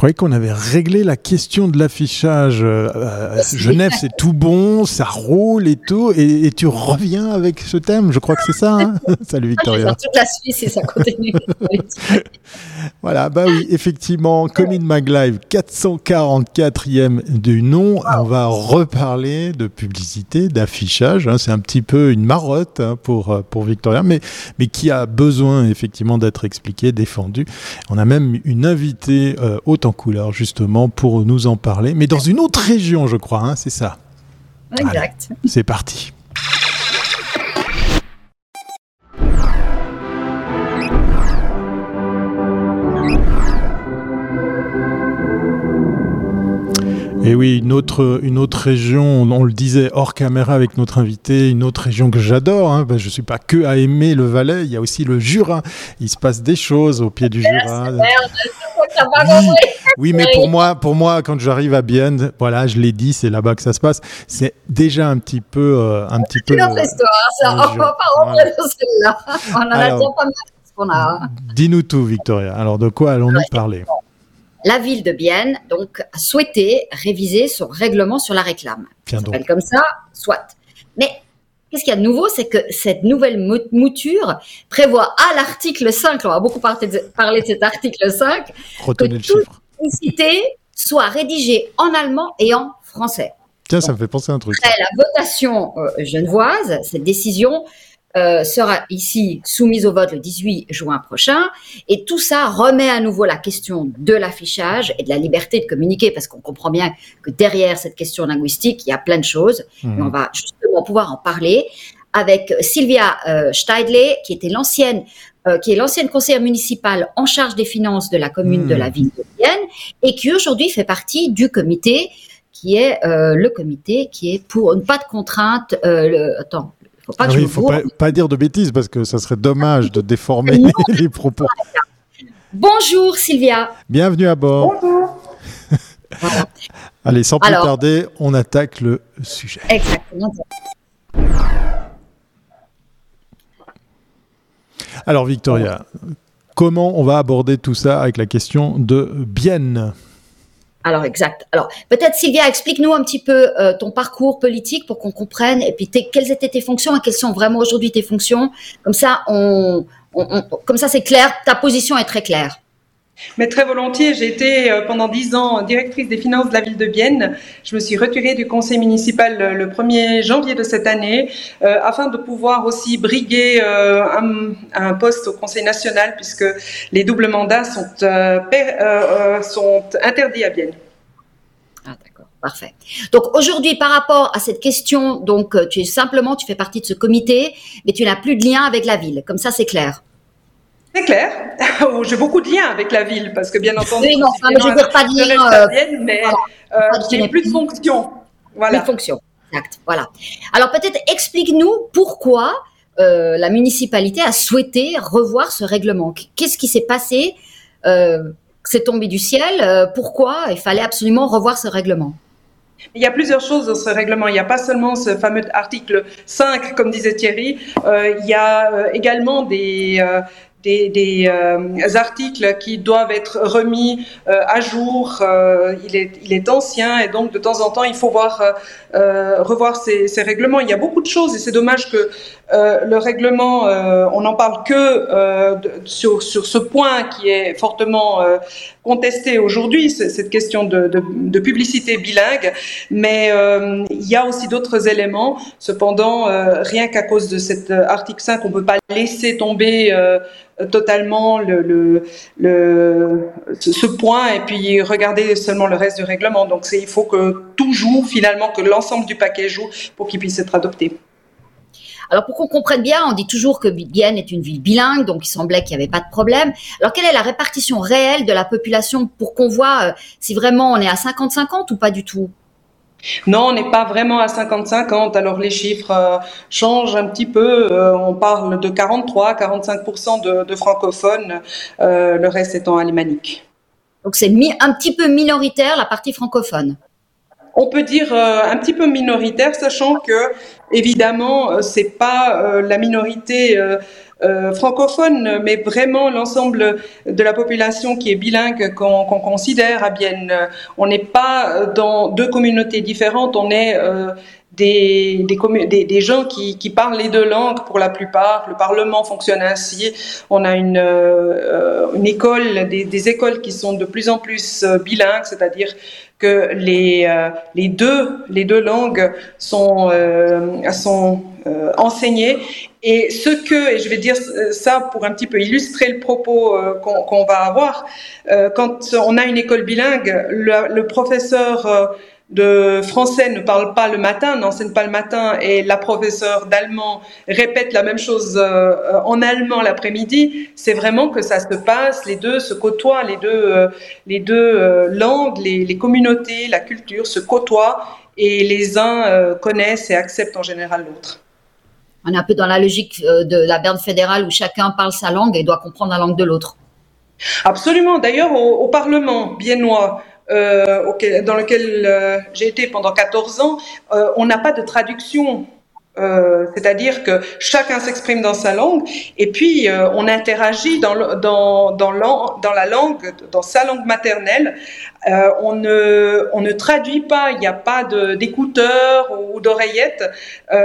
croyais qu'on avait réglé la question de l'affichage. Genève, c'est tout bon, ça roule et tout, et, tu reviens avec ce thème. Je crois que c'est ça. Hein Salut Victoria. toute la Suisse et ça continue. voilà, bah oui, effectivement, comme in Mag Live, 444e du nom. On va reparler de publicité, d'affichage. Hein. C'est un petit peu une marotte hein, pour, pour Victoria, mais, mais qui a besoin effectivement d'être expliqué, défendu. On a même une invitée euh, haute en couleur justement pour nous en parler, mais dans une autre région, je crois, hein, c'est ça. Exact. C'est parti. Et oui, une autre, une autre région, on le disait hors caméra avec notre invité, une autre région que j'adore. Hein, ben, je ne suis pas que à aimer le Valais, il y a aussi le Jura. Il se passe des choses au pied du Jura. Oui, mais pour moi, pour moi, quand j'arrive à Bienne, voilà, je l'ai dit, c'est là-bas que ça se passe. C'est déjà un petit peu, euh, un petit peu. C'est notre histoire, ça. On va pas rentrer dans celle-là. On en a déjà pas mal. qu'on a. Dis-nous tout, Victoria. Alors, de quoi allons-nous parler? La ville de Bienne donc a souhaité réviser son règlement sur la réclame. Ça s'appelle comme ça, soit. Mais qu'est-ce qu'il y a de nouveau, c'est que cette nouvelle mouture prévoit à l'article 5, on va beaucoup parler de cet article 5, que toute publicité soit rédigée en allemand et en français. Tiens, ça me fait penser à un truc. Après la votation euh, genevoise, cette décision euh, sera ici soumise au vote le 18 juin prochain. Et tout ça remet à nouveau la question de l'affichage et de la liberté de communiquer, parce qu'on comprend bien que derrière cette question linguistique, il y a plein de choses. Mmh. Et on va justement pouvoir en parler avec Sylvia euh, Steidle, qui était l'ancienne euh, qui est l'ancienne conseillère municipale en charge des finances de la commune de la ville de Vienne et qui aujourd'hui fait partie du comité qui est euh, le comité qui est pour pas de contraintes. Euh, attends, il ne faut pas, dire de bêtises parce que ça serait dommage de déformer les propos. Bonjour Sylvia. Bienvenue à bord. Bonjour. Allez, sans plus tarder, on attaque le sujet. Exactement. Alors Victoria, comment on va aborder tout ça avec la question de Bienne? Alors exact. Alors peut-être Sylvia, explique-nous un petit peu euh, ton parcours politique pour qu'on comprenne et puis quelles étaient tes fonctions et quelles sont vraiment aujourd'hui tes fonctions. Comme ça, on, comme ça c'est clair. Ta position est très claire. Mais très volontiers, j'ai été euh, pendant dix ans directrice des finances de la ville de Bienne. Je me suis retirée du conseil municipal le 1er janvier de cette année euh, afin de pouvoir aussi briguer euh, un, poste au conseil national puisque les doubles mandats sont, sont interdits à Bienne. Ah d'accord, parfait. Donc aujourd'hui, par rapport à cette question, donc tu es simplement, tu fais partie de ce comité, mais tu n'as plus de lien avec la ville. Comme ça, c'est clair. C'est clair. J'ai beaucoup de liens avec la ville parce que bien entendu, oui, non, mais je veux dire pas de lien, euh, mais euh, plus de fonction. Voilà. Plus de fonction. Exact. Voilà. Alors peut-être explique-nous pourquoi euh, la municipalité a souhaité revoir ce règlement. Qu'est-ce qui s'est passé euh, C'est tombé du ciel. Euh, pourquoi il fallait absolument revoir ce règlement? Il y a plusieurs choses dans ce règlement. Il n'y a pas seulement ce fameux article 5, comme disait Thierry. Euh, il y a également des, des, euh, articles qui doivent être remis euh, à jour. Euh, il, est, il est ancien et donc de temps en temps il faut voir, revoir ces, ces, règlements. Il y a beaucoup de choses et c'est dommage que le règlement, on n'en parle que sur, sur ce point qui est fortement contesté aujourd'hui, cette question de, publicité bilingue. Mais il y a aussi d'autres éléments. Cependant, rien qu'à cause de cet article 5, on ne peut pas laisser tomber totalement le, le, ce point et puis regarder seulement le reste du règlement. Donc il faut que tout joue finalement, que l'ensemble du paquet joue pour qu'il puisse être adopté. Alors pour qu'on comprenne bien, on dit toujours que Bienne est une ville bilingue, donc il semblait qu'il n'y avait pas de problème. Alors quelle est la répartition réelle de la population pour qu'on voit euh, si vraiment on est à 50-50 ou pas du tout? Non, on n'est pas vraiment à 50-50. Alors les chiffres euh, changent un petit peu. Euh, on parle de 43-45% de, de, francophones, euh, le reste étant alémanique. Donc c'est un petit peu minoritaire la partie francophone. On peut dire un petit peu minoritaire, sachant que évidemment c'est pas la minorité francophone, mais vraiment l'ensemble de la population qui est bilingue qu'on considère à Bienne. On n'est pas dans deux communautés différentes, on est des, des, des, gens qui, qui, parlent les deux langues pour la plupart. Le Parlement fonctionne ainsi. On a une, euh, une école, des, écoles qui sont de plus en plus euh, bilingues, c'est-à-dire que les, euh, les, deux, les deux langues sont, sont enseignées. Et ce que, et je vais dire ça pour un petit peu illustrer le propos qu'on va avoir, quand on a une école bilingue, le, le professeur de français ne parle pas le matin, n'enseigne pas le matin, et la professeure d'allemand répète la même chose euh, en allemand l'après-midi, c'est vraiment que ça se passe, les deux se côtoient, les deux, euh, les deux euh, langues, les, les, communautés, la culture se côtoient, et les uns connaissent et acceptent en général l'autre. On est un peu dans la logique de la berne fédérale où chacun parle sa langue et doit comprendre la langue de l'autre. Absolument. D'ailleurs, au, au Parlement biennois, euh, dans lequel euh, j'ai été pendant 14 ans, euh, on n'a pas de traduction. C'est-à-dire que chacun s'exprime dans sa langue et puis on interagit dans, la langue, dans sa langue maternelle. on, ne, on ne traduit pas, il n'y a pas d'écouteurs ou d'oreillettes.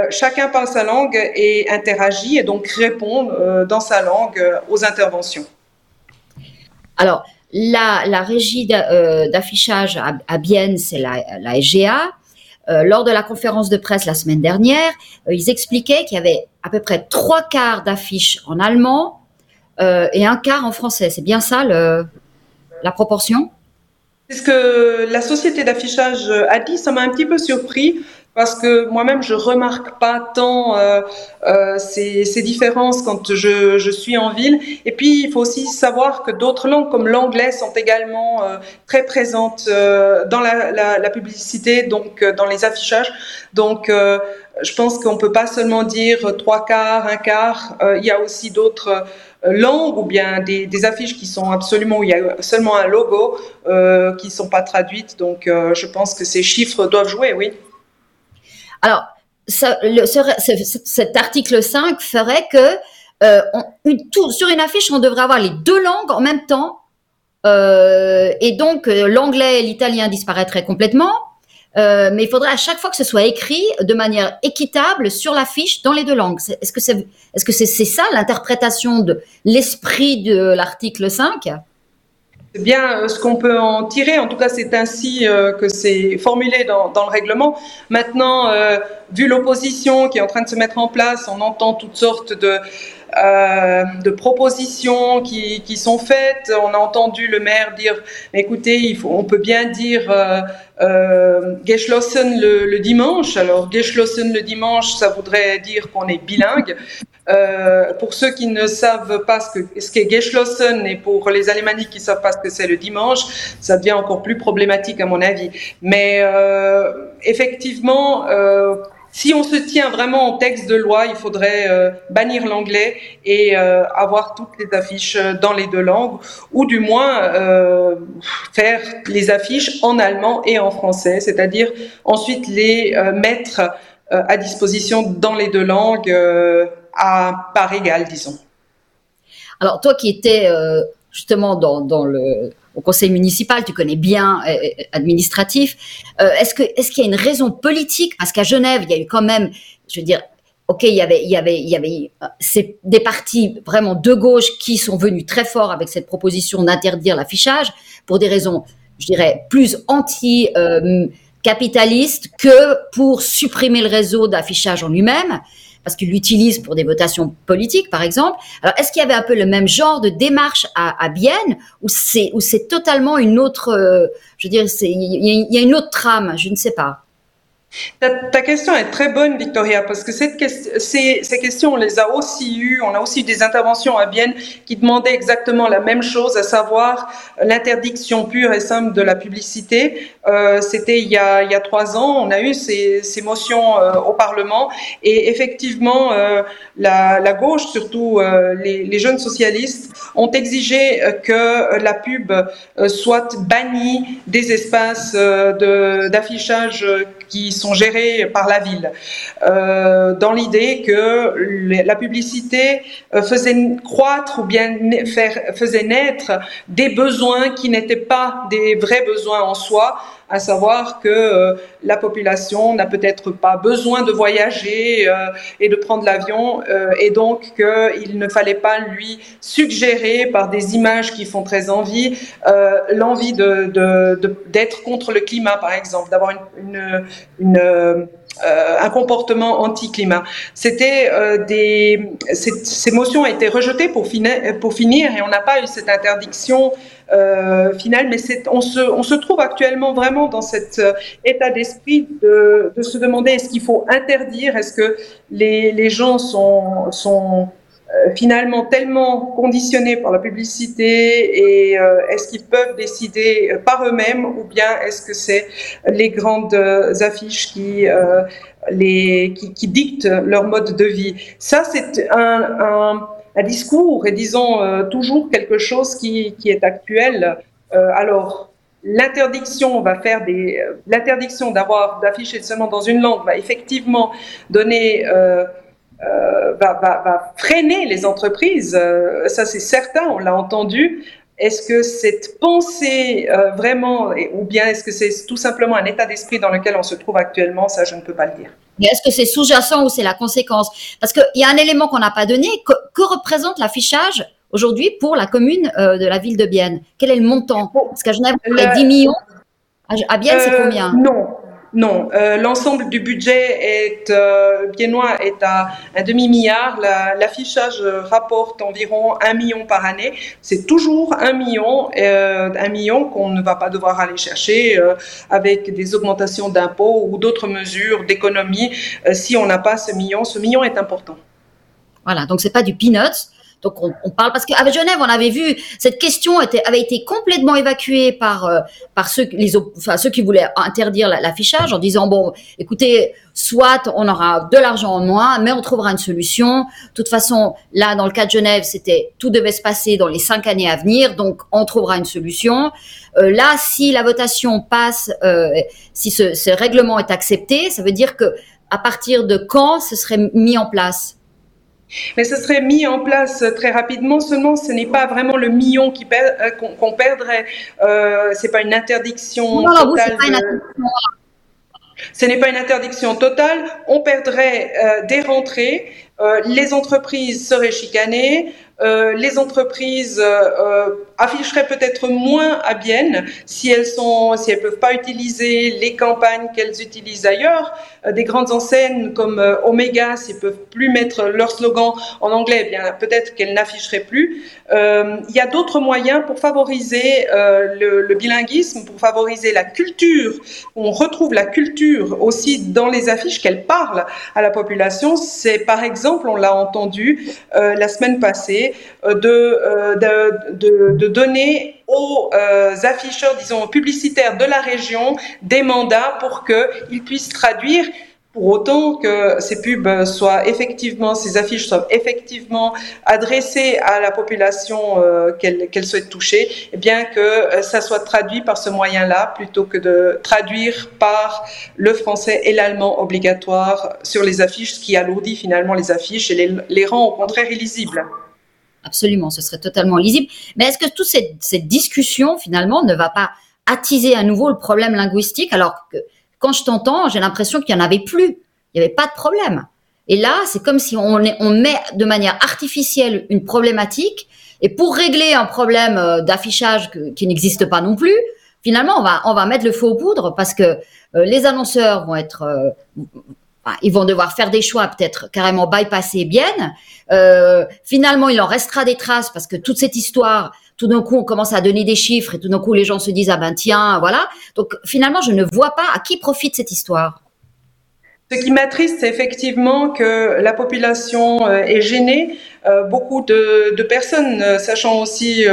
chacun parle sa langue et interagit et donc répond dans sa langue aux interventions. Alors, la, régie euh, d'affichage à, Bienne, c'est la, la, SGA. Euh, lors de la conférence de presse la semaine dernière, euh, ils expliquaient qu'il y avait à peu près trois quarts d'affiches en allemand et un quart en français. C'est bien ça la proportion? C'est ce que la société d'affichage a dit. Ça m'a un petit peu surpris parce que moi-même je remarque pas tant euh, euh, ces, ces, différences quand je, je, suis en ville. Et puis il faut aussi savoir que d'autres langues comme l'anglais sont également euh, très présentes euh, dans la, la, la, publicité, donc euh, dans les affichages. Donc je pense qu'on peut pas seulement dire trois quarts, un quart. il y a aussi d'autres langues ou bien des, des, affiches qui sont absolument où il y a seulement un logo euh, qui sont pas traduites. Donc je pense que ces chiffres doivent jouer, oui. Alors, cet article 5 ferait que euh, sur une affiche, on devrait avoir les deux langues en même temps. Euh, et donc, euh, l'anglais et l'italien disparaîtraient complètement. Mais il faudrait à chaque fois que ce soit écrit de manière équitable sur l'affiche dans les deux langues. Est-ce que c'est c'est ça l'interprétation de l'esprit de l'article 5 c'est bien euh, ce qu'on peut en tirer. En tout cas, c'est ainsi euh, que c'est formulé dans, dans, le règlement. Maintenant, euh, vu l'opposition qui est en train de se mettre en place, on entend toutes sortes de, euh, de propositions qui, qui, sont faites. On a entendu le maire dire, écoutez, il faut, on peut bien dire euh, euh, geschlossen le, dimanche. Alors, geschlossen le dimanche, ça voudrait dire qu'on est bilingue. Euh, pour ceux qui ne savent pas ce qu'est ce qu geschlossen et pour les alémaniques qui ne savent pas ce que c'est le dimanche, ça devient encore plus problématique à mon avis. Mais effectivement, si on se tient vraiment au texte de loi, il faudrait euh, bannir l'anglais et euh, avoir toutes les affiches dans les deux langues, ou du moins euh, faire les affiches en allemand et en français, c'est-à-dire ensuite les euh, mettre euh, à disposition dans les deux langues à part égale, disons. Alors toi qui étais justement dans, dans le au conseil municipal, tu connais bien euh, euh administratif. Euh, est-ce que est-ce qu'il y a une raison politique? Parce qu'à Genève, il y a eu quand même, je veux dire, ok, il y avait il y avait il y avait euh, c'est des partis vraiment de gauche qui sont venus très fort avec cette proposition d'interdire l'affichage pour des raisons, je dirais, plus anti euh, capitalistes que pour supprimer le réseau d'affichage en lui-même parce qu'il l'utilise pour des votations politiques, par exemple. Alors, est-ce qu'il y avait un peu le même genre de démarche à, à Bienne, ou c'est c'est totalement une autre, euh, je veux dire, il y, a une autre trame, je ne sais pas. Ta, question est très bonne, Victoria, parce que ces, questions, on les a aussi eues. On a aussi eu des interventions à Bienne qui demandaient exactement la même chose, à savoir l'interdiction pure et simple de la publicité. Euh, C'était il, y a trois ans. On a eu ces, motions euh, au Parlement. Et effectivement, euh, la, gauche, surtout les, jeunes socialistes, ont exigé que la pub soit bannie des espaces d'affichage qui sont gérés par la ville, dans l'idée que la publicité faisait croître ou bien faisait naître des besoins qui n'étaient pas des vrais besoins en soi, à savoir que euh, la population n'a peut-être pas besoin de voyager euh, et de prendre l'avion, euh, et donc qu'il ne fallait pas lui suggérer par des images qui font très envie l'envie d'être de, de, contre le climat, par exemple, d'avoir une, une, une un comportement anti-climat. C'était des ces, motions ont été rejetées pour, finir, pour finir et on n'a pas eu cette interdiction euh, final, mais on se, on se trouve actuellement vraiment dans cet euh, état d'esprit de, de, se demander est-ce qu'il faut interdire, est-ce que les, les gens sont, sont euh, finalement tellement conditionnés par la publicité et euh, est-ce qu'ils peuvent décider par eux-mêmes ou bien est-ce que c'est les grandes affiches qui, les, qui, qui, dictent leur mode de vie? Ça, c'est un, un un discours et disons euh, toujours quelque chose qui, qui est actuel. Euh, alors, l'interdiction va faire des euh, l'interdiction d'avoir d'afficher seulement dans une langue va effectivement donner va, va, va, freiner les entreprises, ça c'est certain, on l'a entendu. Est-ce que cette pensée vraiment, ou bien est-ce que c'est tout simplement un état d'esprit dans lequel on se trouve actuellement Ça, je ne peux pas le dire. Mais est-ce que c'est sous-jacent ou c'est la conséquence? Parce qu'il y a un élément qu'on n'a pas donné. Que, que représente l'affichage aujourd'hui pour la commune euh, de la ville de Bienne? Quel est le montant? Parce qu'à Genève, on a 10 millions. À Bienne, c'est euh, combien? Non, non, euh, l'ensemble du budget est euh, est à un demi milliard. L'affichage rapporte environ un million par année. C'est toujours un million, euh, un million qu'on ne va pas devoir aller chercher euh, avec des augmentations d'impôts ou d'autres mesures d'économie. Si on n'a pas ce million, ce million est important. Voilà, donc c'est pas du peanuts. Donc on, on parle parce qu'avec Genève, on avait vu cette question était, avait été complètement évacuée par euh, par ceux les enfin ceux qui voulaient interdire l'affichage en disant bon, écoutez, soit on aura de l'argent en moins, mais on trouvera une solution. De toute façon, là dans le cas de Genève, c'était tout devait se passer dans les cinq années à venir, donc on trouvera une solution. Euh, là, si la votation passe, euh, si ce, ce règlement est accepté, ça veut dire que à partir de quand ce serait mis en place? Mais ce serait mis en place très rapidement. Seulement, ce n'est pas vraiment le million euh, qu'on perdrait. Euh, c'est pas une interdiction totale. Ce n'est pas une interdiction totale. On perdrait euh, des rentrées. Euh, les entreprises seraient chicanées. Les entreprises afficheraient peut-être moins à Bienne si elles sont, si elles peuvent pas utiliser les campagnes qu'elles utilisent ailleurs. Euh, des grandes enseignes comme euh, Omega, s'ils peuvent plus mettre leur slogan en anglais, eh bien peut-être qu'elles n'afficheraient plus. Euh, il y a d'autres moyens pour favoriser le, bilinguisme, pour favoriser la culture. On retrouve la culture aussi dans les affiches qu'elles parlent à la population. C'est par exemple, on l'a entendu la semaine passée, de donner aux euh, afficheurs, disons, publicitaires de la région des mandats pour qu'ils puissent traduire pour autant que ces pubs soient effectivement, ces affiches soient effectivement adressées à la population euh, qu'elles qu souhaitent toucher, eh bien que euh, ça soit traduit par ce moyen-là plutôt que de traduire par le français et l'allemand obligatoire sur les affiches, ce qui alourdit finalement les affiches et les rend au contraire illisibles. Absolument, ce serait totalement lisible. Mais est-ce que toute cette, discussion, finalement, ne va pas attiser à nouveau le problème linguistique alors que quand je t'entends, j'ai l'impression qu'il n'y en avait plus. Il n'y avait pas de problème. Et là, c'est comme si on, met de manière artificielle une problématique et pour régler un problème euh, d'affichage qui n'existe pas non plus, finalement, on va, mettre le feu aux poudres parce que euh, les annonceurs vont être ils vont devoir faire des choix, peut-être carrément bypasser bien. Euh, finalement, il en restera des traces parce que toute cette histoire, tout d'un coup, on commence à donner des chiffres et tout d'un coup, les gens se disent ah ben tiens, voilà. Donc finalement, je ne vois pas à qui profite cette histoire. Ce qui m'attriste, c'est effectivement que la population euh, est gênée beaucoup de, personnes, sachant aussi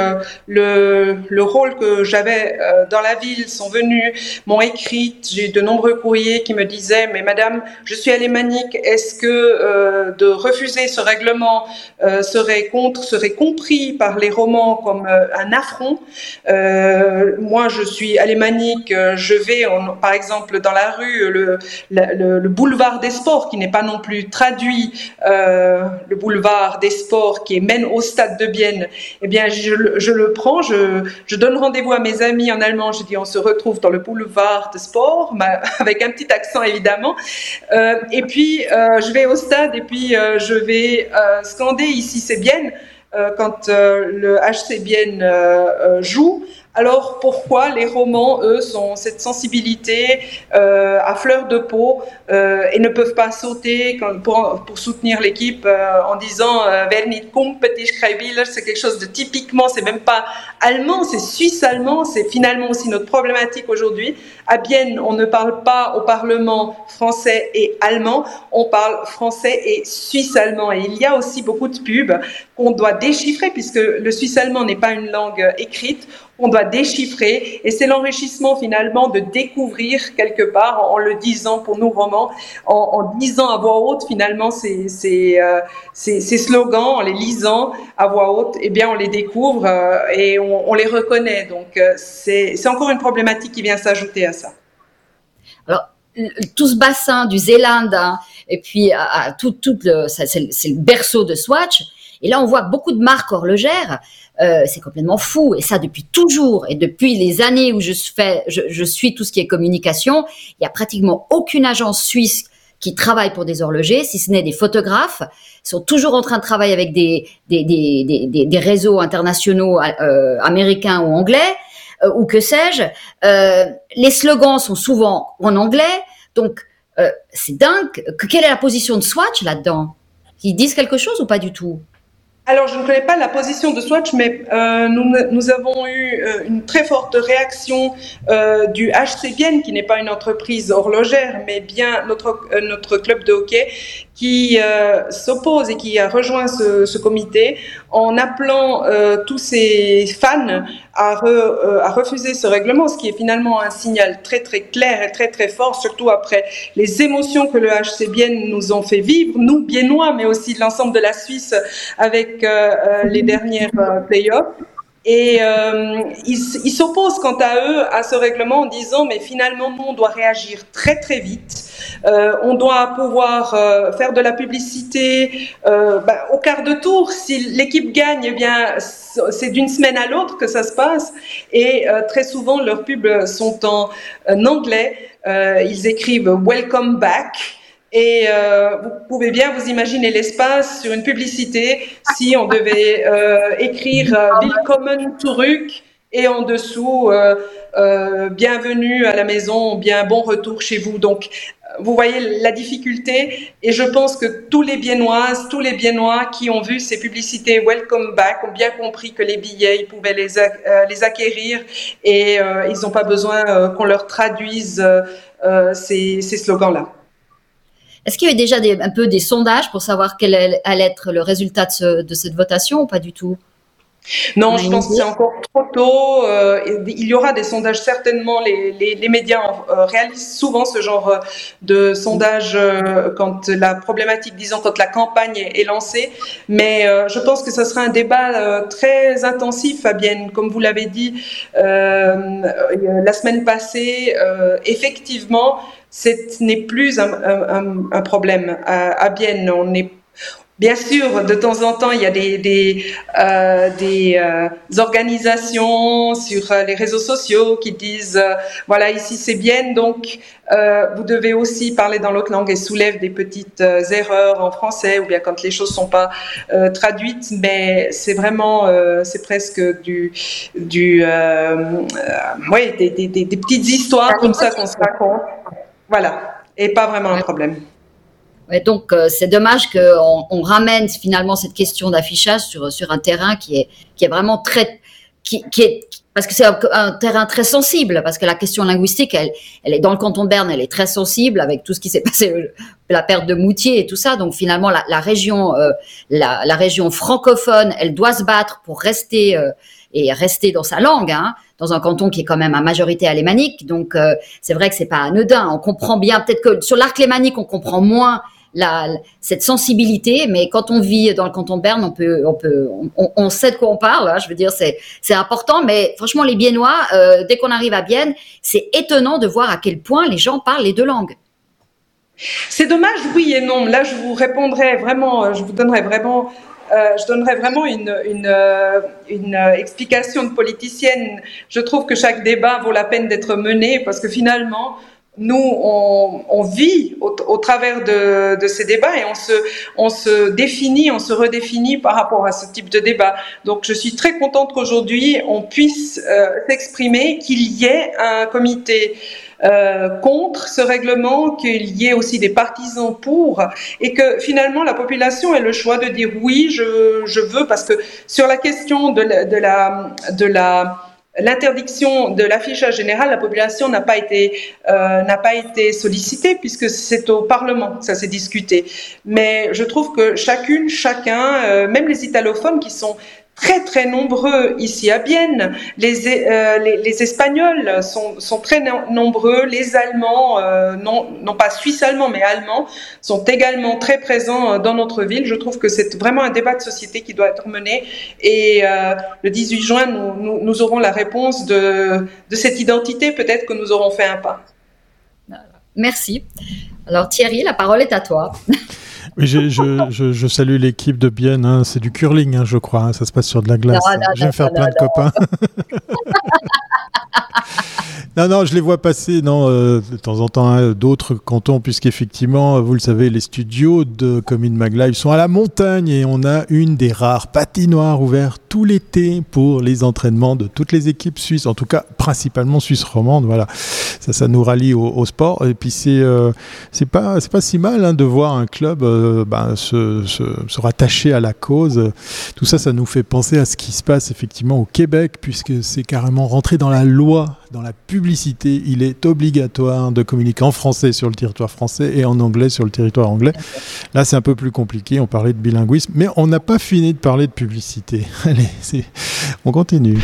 le, le, rôle que j'avais dans la ville, sont venus, m'ont écrit. J'ai eu de nombreux courriers qui me disaient, mais madame, je suis alémanique, est-ce que de refuser ce règlement serait compris par les romans comme un affront? Moi, je suis alémanique, je vais, par exemple, dans la rue, le, le, le boulevard des sports, qui n'est pas non plus traduit, euh, le boulevard des sports qui mène au stade de Bienne, eh bien, je, le prends, je, donne rendez-vous à mes amis en allemand, je dis on se retrouve dans le boulevard des sports, avec un petit accent évidemment, euh, et puis euh, je vais au stade et puis euh, je vais scander ici c'est Bienne. Quand le HC Bienne joue alors pourquoi les romans, eux, sont cette sensibilité euh, à fleur de peau euh, et ne peuvent pas sauter pour, soutenir l'équipe euh, en disant Wer nicht petit c'est quelque chose de typiquement, c'est même pas allemand, c'est suisse-allemand, c'est finalement aussi notre problématique aujourd'hui. À Bienne, on ne parle pas au Parlement français et allemand, on parle français et suisse-allemand. Et il y a aussi beaucoup de pubs qu'on doit déchiffrer puisque le suisse-allemand n'est pas une langue écrite on doit déchiffrer. Et c'est l'enrichissement finalement de découvrir quelque part en, le disant pour nos romans, en, disant à voix haute finalement ces, ces, euh, slogans, en les lisant à voix haute, eh bien on les découvre euh, et on, les reconnaît. Donc euh, c'est encore une problématique qui vient s'ajouter à ça. Alors, tout ce bassin du Zéland, hein, et puis à, tout, tout c'est le berceau de Swatch. Et là, on voit beaucoup de marques horlogères euh, c'est complètement fou. Et ça depuis toujours. Et depuis les années où je, fais, je, suis tout ce qui est communication, il y a pratiquement aucune agence suisse qui travaille pour des horlogers, si ce n'est des photographes, Ils sont toujours en train de travailler avec des, des, des, des, réseaux internationaux euh, américains ou anglais, euh, ou que sais-je. les slogans sont souvent en anglais. Donc, c'est dingue. quelle est la position de Swatch là-dedans? Ils disent quelque chose ou pas du tout? Alors, je ne connais pas la position de Swatch, mais euh, nous, avons eu euh, une très forte réaction euh, du HC qui n'est pas une entreprise horlogère, mais bien notre, notre club de hockey, qui euh, s'oppose et qui a rejoint ce, ce comité en appelant tous ses fans à, re, à, refuser ce règlement, ce qui est finalement un signal très très clair et très très fort, surtout après les émotions que le HC Bienne nous ont fait vivre, nous Biennois, mais aussi l'ensemble de la Suisse avec euh, euh, les dernières euh, playoffs. Et ils s'opposent quant à eux à ce règlement en disant mais finalement nous on doit réagir très très vite, on doit pouvoir faire de la publicité ben, au quart de tour. Si l'équipe gagne, eh bien c'est d'une semaine à l'autre que ça se passe. Et très souvent leurs pubs sont en anglais. ils écrivent Welcome back. Et euh, vous pouvez bien vous imaginer l'espace sur une publicité si on devait euh, écrire euh, Willkommen zurück et en dessous euh, euh, Bienvenue à la maison, bien bon retour chez vous. Donc vous voyez la difficulté et je pense que tous les Biennoises, tous les Biennois qui ont vu ces publicités Welcome Back ont bien compris que les billets, ils pouvaient les, les acquérir et ils n'ont pas besoin qu'on leur traduise ces, ces slogans-là. Est-ce qu'il y avait déjà des, un peu des sondages pour savoir quel allait être le résultat de, cette votation ou pas du tout? Non, je pense que c'est encore trop tôt. Euh, il y aura des sondages certainement. Les, les, médias euh, réalisent souvent ce genre euh, de sondage quand la problématique, disons, quand la campagne est, lancée. Mais je pense que ce sera un débat très intensif, Fabienne. Comme vous l'avez dit la semaine passée, effectivement, ce n'est plus un, problème à, Bienne. On est Bien sûr, de temps en temps, il y a des, des, euh, euh, organisations sur euh, les réseaux sociaux qui disent, voilà, ici c'est bien, donc vous devez aussi parler dans l'autre langue et soulèvent des petites erreurs en français ou bien quand les choses sont pas traduites, mais c'est vraiment, c'est presque du, du ouais, des, des, des, petites histoires comme ça qu'on se raconte. Voilà, et pas vraiment un problème. Ouais, donc euh, c'est dommage qu'on on ramène finalement cette question d'affichage sur, sur un terrain qui est, qui est vraiment très, qui, qui, est, parce que c'est un, terrain très sensible, parce que la question linguistique, elle, elle est dans le canton de Berne, elle est très sensible avec tout ce qui s'est passé, la perte de Moutier et tout ça. Donc finalement, la, la région, euh, la, la, région francophone, elle doit se battre pour rester euh, et rester dans sa langue, hein, dans un canton qui est quand même à majorité alémanique. Donc euh, c'est vrai que c'est pas anodin. On comprend bien, peut-être que sur l'arc lémanique, on comprend moins cette sensibilité, mais quand on vit dans le canton de Berne, on peut, on peut, on, sait de quoi on parle. Hein, je veux dire, c'est, c'est important. Mais franchement, les Biennois, euh, dès qu'on arrive à Bienne, c'est étonnant de voir à quel point les gens parlent les deux langues. C'est dommage, oui et non. Là, je vous répondrai vraiment, euh, je vous donnerai vraiment euh, je donnerai vraiment une, une, une, explication de politicienne. Je trouve que chaque débat vaut la peine d'être mené parce que finalement, nous, on, on vit au, au travers de, de, ces débats et on se, on se définit, on se redéfinit par rapport à ce type de débat. Donc, je suis très contente qu'aujourd'hui, on puisse euh, s'exprimer, qu'il y ait un comité euh, contre ce règlement, qu'il y ait aussi des partisans pour, et que finalement la population ait le choix de dire oui, je, je veux, parce que sur la question de la, de la, L'interdiction de l'affichage général, la population n'a pas été euh, n'a pas été sollicitée puisque c'est au Parlement que ça s'est discuté. Mais je trouve que chacune, chacun, euh, même les italophones qui sont très très nombreux ici à Bienne. Les, euh, les, Espagnols sont, sont, très nombreux. Les Allemands, euh, non, non pas suisses-allemands, mais allemands, sont également très présents euh, dans notre ville. Je trouve que c'est vraiment un débat de société qui doit être mené. Et le 18 juin, nous, nous, nous, aurons la réponse de, de cette identité. Peut-être que nous aurons fait un pas. Merci. Alors Thierry, la parole est à toi. je, je, je, salue l'équipe de Bienne. Hein. C'est du curling, hein, je crois. Hein. Ça se passe sur de la glace. je vais me faire plein de copains. Non, non, je les vois passer euh, de temps en temps hein, d'autres cantons, puisqu'effectivement, vous le savez, les studios de Commune Maglive sont à la montagne et on a une des rares patinoires ouvertes tout l'été pour les entraînements de toutes les équipes suisses, en tout cas principalement suisse romande. Voilà, ça, ça nous rallie au, sport. Et puis c'est euh, pas pas si mal hein, de voir un club euh, ben, se, rattacher à la cause. Tout ça, ça nous fait penser à ce qui se passe effectivement au Québec, puisque c'est carrément rentré dans la loi, dans la publicité. Il est obligatoire de communiquer en français sur le territoire français et en anglais sur le territoire anglais. Là, c'est un peu plus compliqué. On parlait de bilinguisme, mais on n'a pas fini de parler de publicité. Allez, on continue.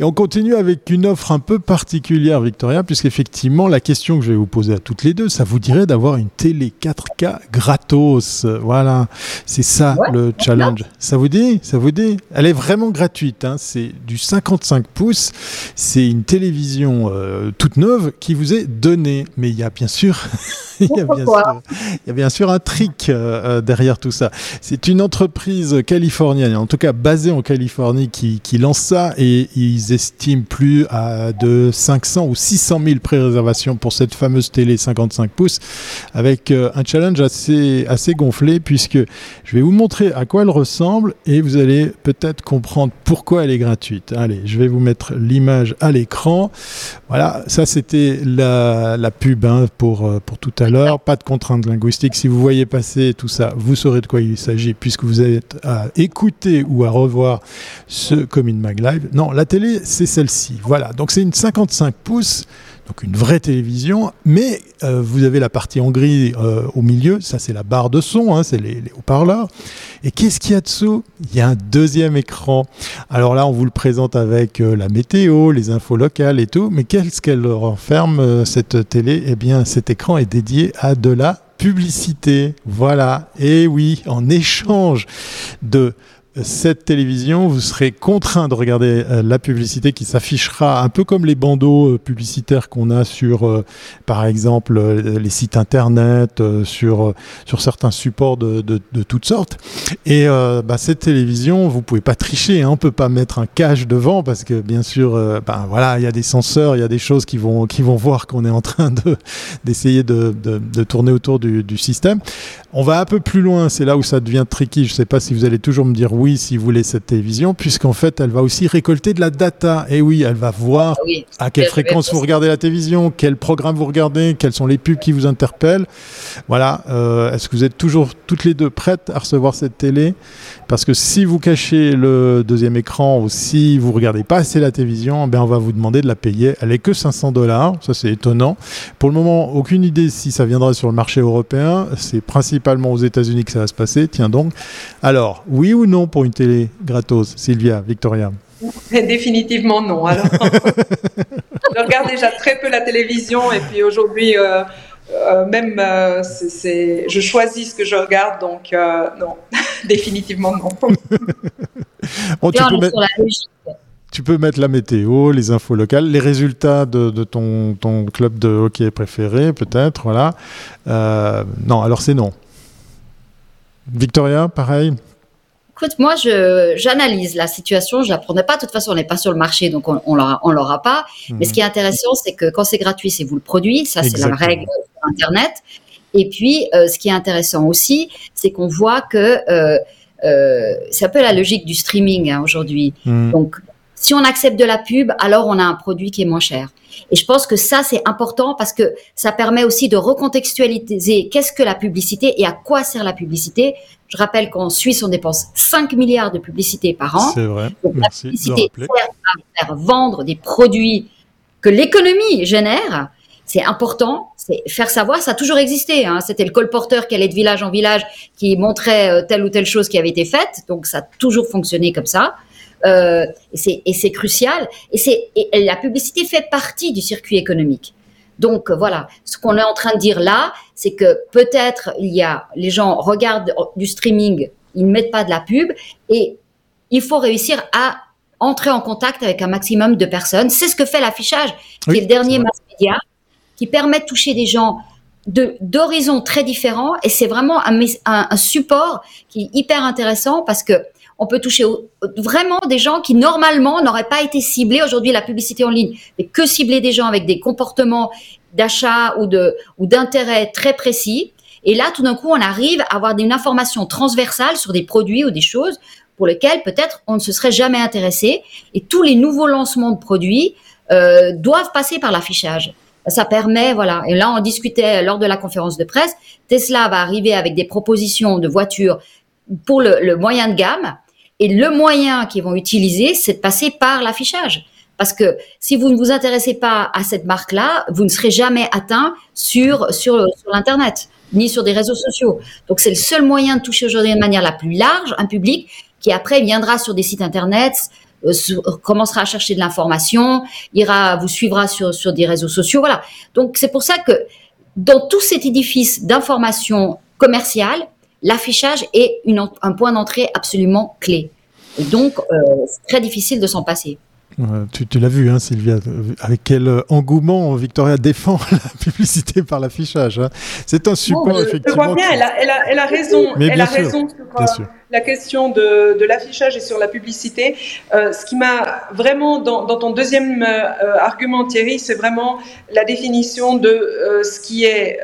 Et on continue avec une offre un peu particulière, Victoria, puisqu'effectivement, la question que je vais vous poser à toutes les deux, ça vous dirait d'avoir une télé 4K gratos. Voilà, c'est ça le challenge. Ça vous dit? Ça vous dit? Elle est vraiment gratuite. Hein. C'est du 55 pouces. C'est une télévision euh, toute neuve qui vous est donnée. Mais il y a bien sûr, il, y a bien sûr il y a bien sûr un trick euh, euh, derrière tout ça. C'est une entreprise californienne, en tout cas basée en Californie, qui, qui lance ça et ils estiment plus à de 500 ou 600 000 pré-réservations pour cette fameuse télé 55 pouces, avec euh, un challenge assez, assez gonflé, puisque je vais vous montrer à quoi elle ressemble et vous allez peut-être comprendre pourquoi elle est gratuite. Allez, je vais vous mettre l'image à l'écran. Voilà, ça c'était la, la, pub hein, pour, euh, pour tout à l'heure. Pas de contraintes linguistiques. Si vous voyez passer tout ça, vous saurez de quoi il s'agit, puisque vous êtes à écouter ou à revoir ce Commune Mag Live. Non, la télé, c'est celle-ci. Voilà, donc c'est une 55 pouces, donc une vraie télévision, mais euh, vous avez la partie en gris euh, au milieu, ça c'est la barre de son, hein, c'est les, haut-parleurs. Et qu'est-ce qu'il y a dessous? Il y a un deuxième écran. Alors là, on vous le présente avec euh, la météo, les infos locales et tout, mais qu'est-ce qu'elle renferme cette télé? Eh bien, cet écran est dédié à de la publicité. Voilà. Et oui, en échange de cette télévision, vous serez contraint de regarder euh, la publicité qui s'affichera un peu comme les bandeaux euh, publicitaires qu'on a sur, euh, par exemple, les sites internet, sur, sur certains supports de, de, toutes sortes. Et bah, cette télévision, vous pouvez pas tricher, hein, on peut pas mettre un cache devant parce que bien sûr, ben voilà, il y a des senseurs, il y a des choses qui vont qui vont voir qu'on est en train de d'essayer de, de, de, tourner autour du, du système. On va un peu plus loin, c'est là où ça devient tricky. Je sais pas si vous allez toujours me dire oui, si vous voulez cette télévision, puisqu'en fait, elle va aussi récolter de la data. Et oui, elle va voir ah à quelle fréquence vous regardez la télévision, quel programme vous regardez, quels sont les pubs qui vous interpellent. Voilà. Euh, est-ce que vous êtes toujours toutes les deux prêtes à recevoir cette télé? Parce que si vous cachez le deuxième écran ou si vous regardez pas assez la télévision, ben on va vous demander de la payer. Elle est que 500 dollars. Ça, c'est étonnant. Pour le moment, aucune idée si ça viendra sur le marché européen. C'est principalement aux États-Unis que ça va se passer. Tiens donc. Alors, oui ou non pour une télé gratos, Sylvia, Victoria? Définitivement non. Alors, je regarde déjà très peu la télévision et puis aujourd'hui, euh, euh, même euh, je choisis ce que je regarde, donc non, définitivement non. bon, tu, peux mettre, tu, peux mettre, la météo, les infos locales, les résultats de, de ton, ton, club de hockey préféré, peut-être, voilà. non, alors c'est non. Victoria, pareil Écoute, moi, j'analyse la situation. Je la prendrai pas. De toute façon, on n'est pas sur le marché, donc on, on l'aura pas. Mais ce qui est mhm. intéressant, c'est que quand c'est gratuit, c'est vous le produit. Ça, c'est la règle Internet. Et puis, euh, ce qui est intéressant aussi, c'est qu'on voit que euh, euh, c'est un peu la logique du streaming hein, aujourd'hui. Mhm. Donc, si on accepte de la pub, alors on a un produit qui est moins cher. Et je pense que ça, c'est important parce que ça permet aussi de recontextualiser qu'est-ce que la publicité et à quoi sert la publicité. Je rappelle qu'en Suisse, on dépense 5 milliards de publicité par an. C'est vrai. Donc, la publicité sert à faire vendre des produits que l'économie génère. C'est important, c'est faire savoir, ça a toujours existé. Hein. C'était le colporteur qui allait de village en village, qui montrait euh, telle ou telle chose qui avait été faite. Donc ça a toujours fonctionné comme ça. Euh, et c'est crucial. Et, c'est la publicité fait partie du circuit économique. Donc voilà, ce qu'on est en train de dire là, c'est que peut-être il y a les gens regardent du streaming, ils ne mettent pas de la pub et il faut réussir à entrer en contact avec un maximum de personnes. C'est ce que fait l'affichage, qui est le dernier mass média, qui permet de toucher des gens d'horizons très différents et c'est vraiment un, un, un, support qui est hyper intéressant parce que on peut toucher vraiment des gens qui normalement n'auraient pas été ciblés aujourd'hui la publicité en ligne, mais que cibler des gens avec des comportements d'achat ou de ou d'intérêt très précis. Et là, tout d'un coup, on arrive à avoir une information transversale sur des produits ou des choses pour lesquelles peut-être on ne se serait jamais intéressé. Et tous les nouveaux lancements de produits euh, doivent passer par l'affichage. Ça permet, voilà. Et là, on discutait lors de la conférence de presse. Tesla va arriver avec des propositions de voitures pour le, le moyen de gamme et le moyen qu'ils vont utiliser, c'est de passer par l'affichage. Parce que si vous ne vous intéressez pas à cette marque-là, vous ne serez jamais atteint sur, sur, l'Internet, ni sur des réseaux sociaux. Donc c'est le seul moyen de toucher aujourd'hui de manière la plus large un public qui après viendra sur des sites Internet, euh, commencera à chercher de l'information, ira, vous suivra sur, sur des réseaux sociaux. Voilà. Donc c'est pour ça que dans tout cet édifice d'information commerciale, l'affichage est une, un point d'entrée absolument clé. Et donc, euh, c'est très difficile de s'en passer. tu, tu l'as vu, hein, Sylvia, avec quel euh, engouement Victoria défend la publicité par l'affichage. Hein. C'est un support, effectivement. Je vois bien, elle a, elle a, elle a raison. elle a raison sur euh, la question de, de l'affichage et sur la publicité. Euh, ce qui m'a vraiment, dans, dans, ton deuxième argument, Thierry, c'est vraiment la définition de ce qui est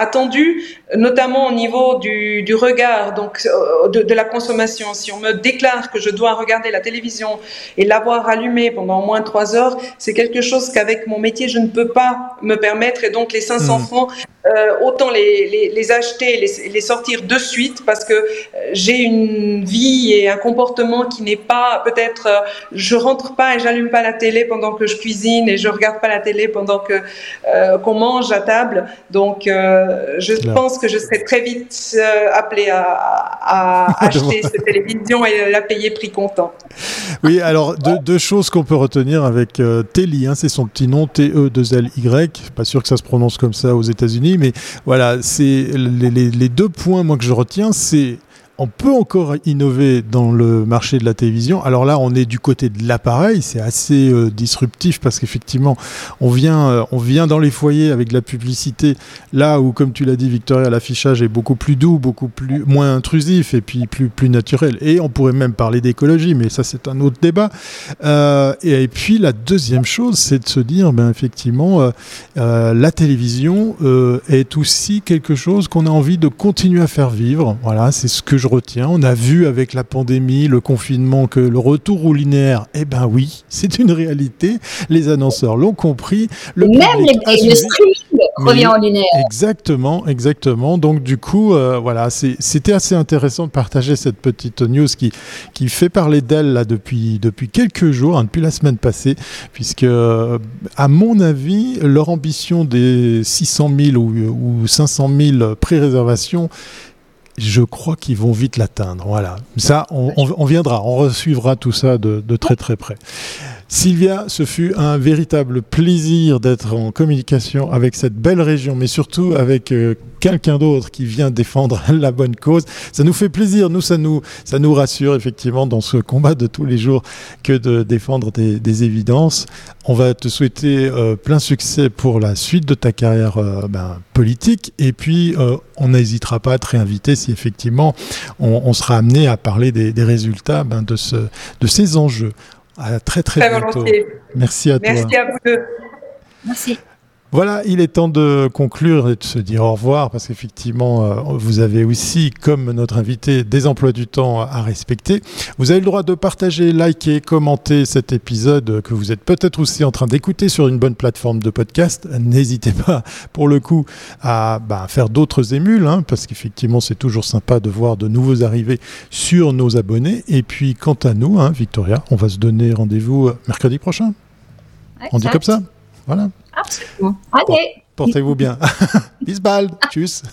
attendu, notamment au niveau du, du regard, donc euh, de, de, la consommation. Si on me déclare que je dois regarder la télévision et l'avoir allumée pendant au moins trois heures, c'est quelque chose qu'avec mon métier je ne peux pas me permettre. Et donc les 500 mmh. francs, euh, autant les, les, les acheter, les, les, sortir de suite parce que euh, j'ai une vie et un comportement qui n'est pas peut-être. Euh, je rentre pas et j'allume pas la télé pendant que je cuisine et je regarde pas la télé pendant que euh, qu'on mange à table. Donc je pense que je serai très vite appelé à, à acheter cette télévision et la payer prix comptant. Oui, alors deux, deux choses qu'on peut retenir avec Telly, hein, c'est son petit nom T-E-2-L-Y. Pas sûr que ça se prononce comme ça aux États-Unis mais voilà, c'est les, les, deux points moi que je retiens, c'est on peut encore innover dans le marché de la télévision. Alors là, on est du côté de l'appareil, c'est assez euh, disruptif parce qu'effectivement, on vient, euh, on vient dans les foyers avec de la publicité, là où, comme tu l'as dit, Victoria, l'affichage est beaucoup plus doux, beaucoup plus moins intrusif et puis plus naturel. Et on pourrait même parler d'écologie, mais ça c'est un autre débat. Euh, et, puis la deuxième chose, c'est de se dire, ben effectivement, la télévision est aussi quelque chose qu'on a envie de continuer à faire vivre. Voilà, c'est ce que je On a vu avec la pandémie, le confinement, que le retour au linéaire, eh ben oui, c'est une réalité. Les annonceurs l'ont compris. Le Même les, le streaming revient en linéaire. Exactement, exactement. Donc du coup, euh, voilà, c'était assez intéressant de partager cette petite news qui, qui fait parler d'elle là depuis, depuis quelques jours, hein, depuis la semaine passée, puisque à mon avis, leur ambition des 600 000 ou, ou 500 000 pré-réservations je crois qu'ils vont vite l'atteindre. Voilà. Ça, on, viendra, on resuivra tout ça de, très très près. Sylvia, ce fut un véritable plaisir d'être en communication avec cette belle région, mais surtout avec euh, quelqu'un d'autre qui vient défendre la bonne cause. Ça nous fait plaisir, nous ça nous ça nous rassure effectivement dans ce combat de tous les jours que de défendre des, évidences. On va te souhaiter euh, plein succès pour la suite de ta carrière euh, ben, politique et puis on n'hésitera pas à te réinviter si effectivement on, sera amené à parler des, résultats ben, de, ce, de ces enjeux. À très très, bientôt. Merci à toi. Merci à vous deux. Merci. Voilà, il est temps de conclure et de se dire au revoir parce qu'effectivement, euh, vous avez aussi, comme notre invité, des emplois du temps à respecter. Vous avez le droit de partager, liker, commenter cet épisode que vous êtes peut-être aussi en train d'écouter sur une bonne plateforme de podcast. N'hésitez pas, pour le coup, à bah, faire d'autres émules hein, parce qu'effectivement, c'est toujours sympa de voir de nouveaux arrivés sur nos abonnés. Et puis, quant à nous, hein, Victoria, on va se donner rendez-vous mercredi prochain. On dit comme ça voilà. Allez. Portez-vous bien. Bisbald. Tchuss.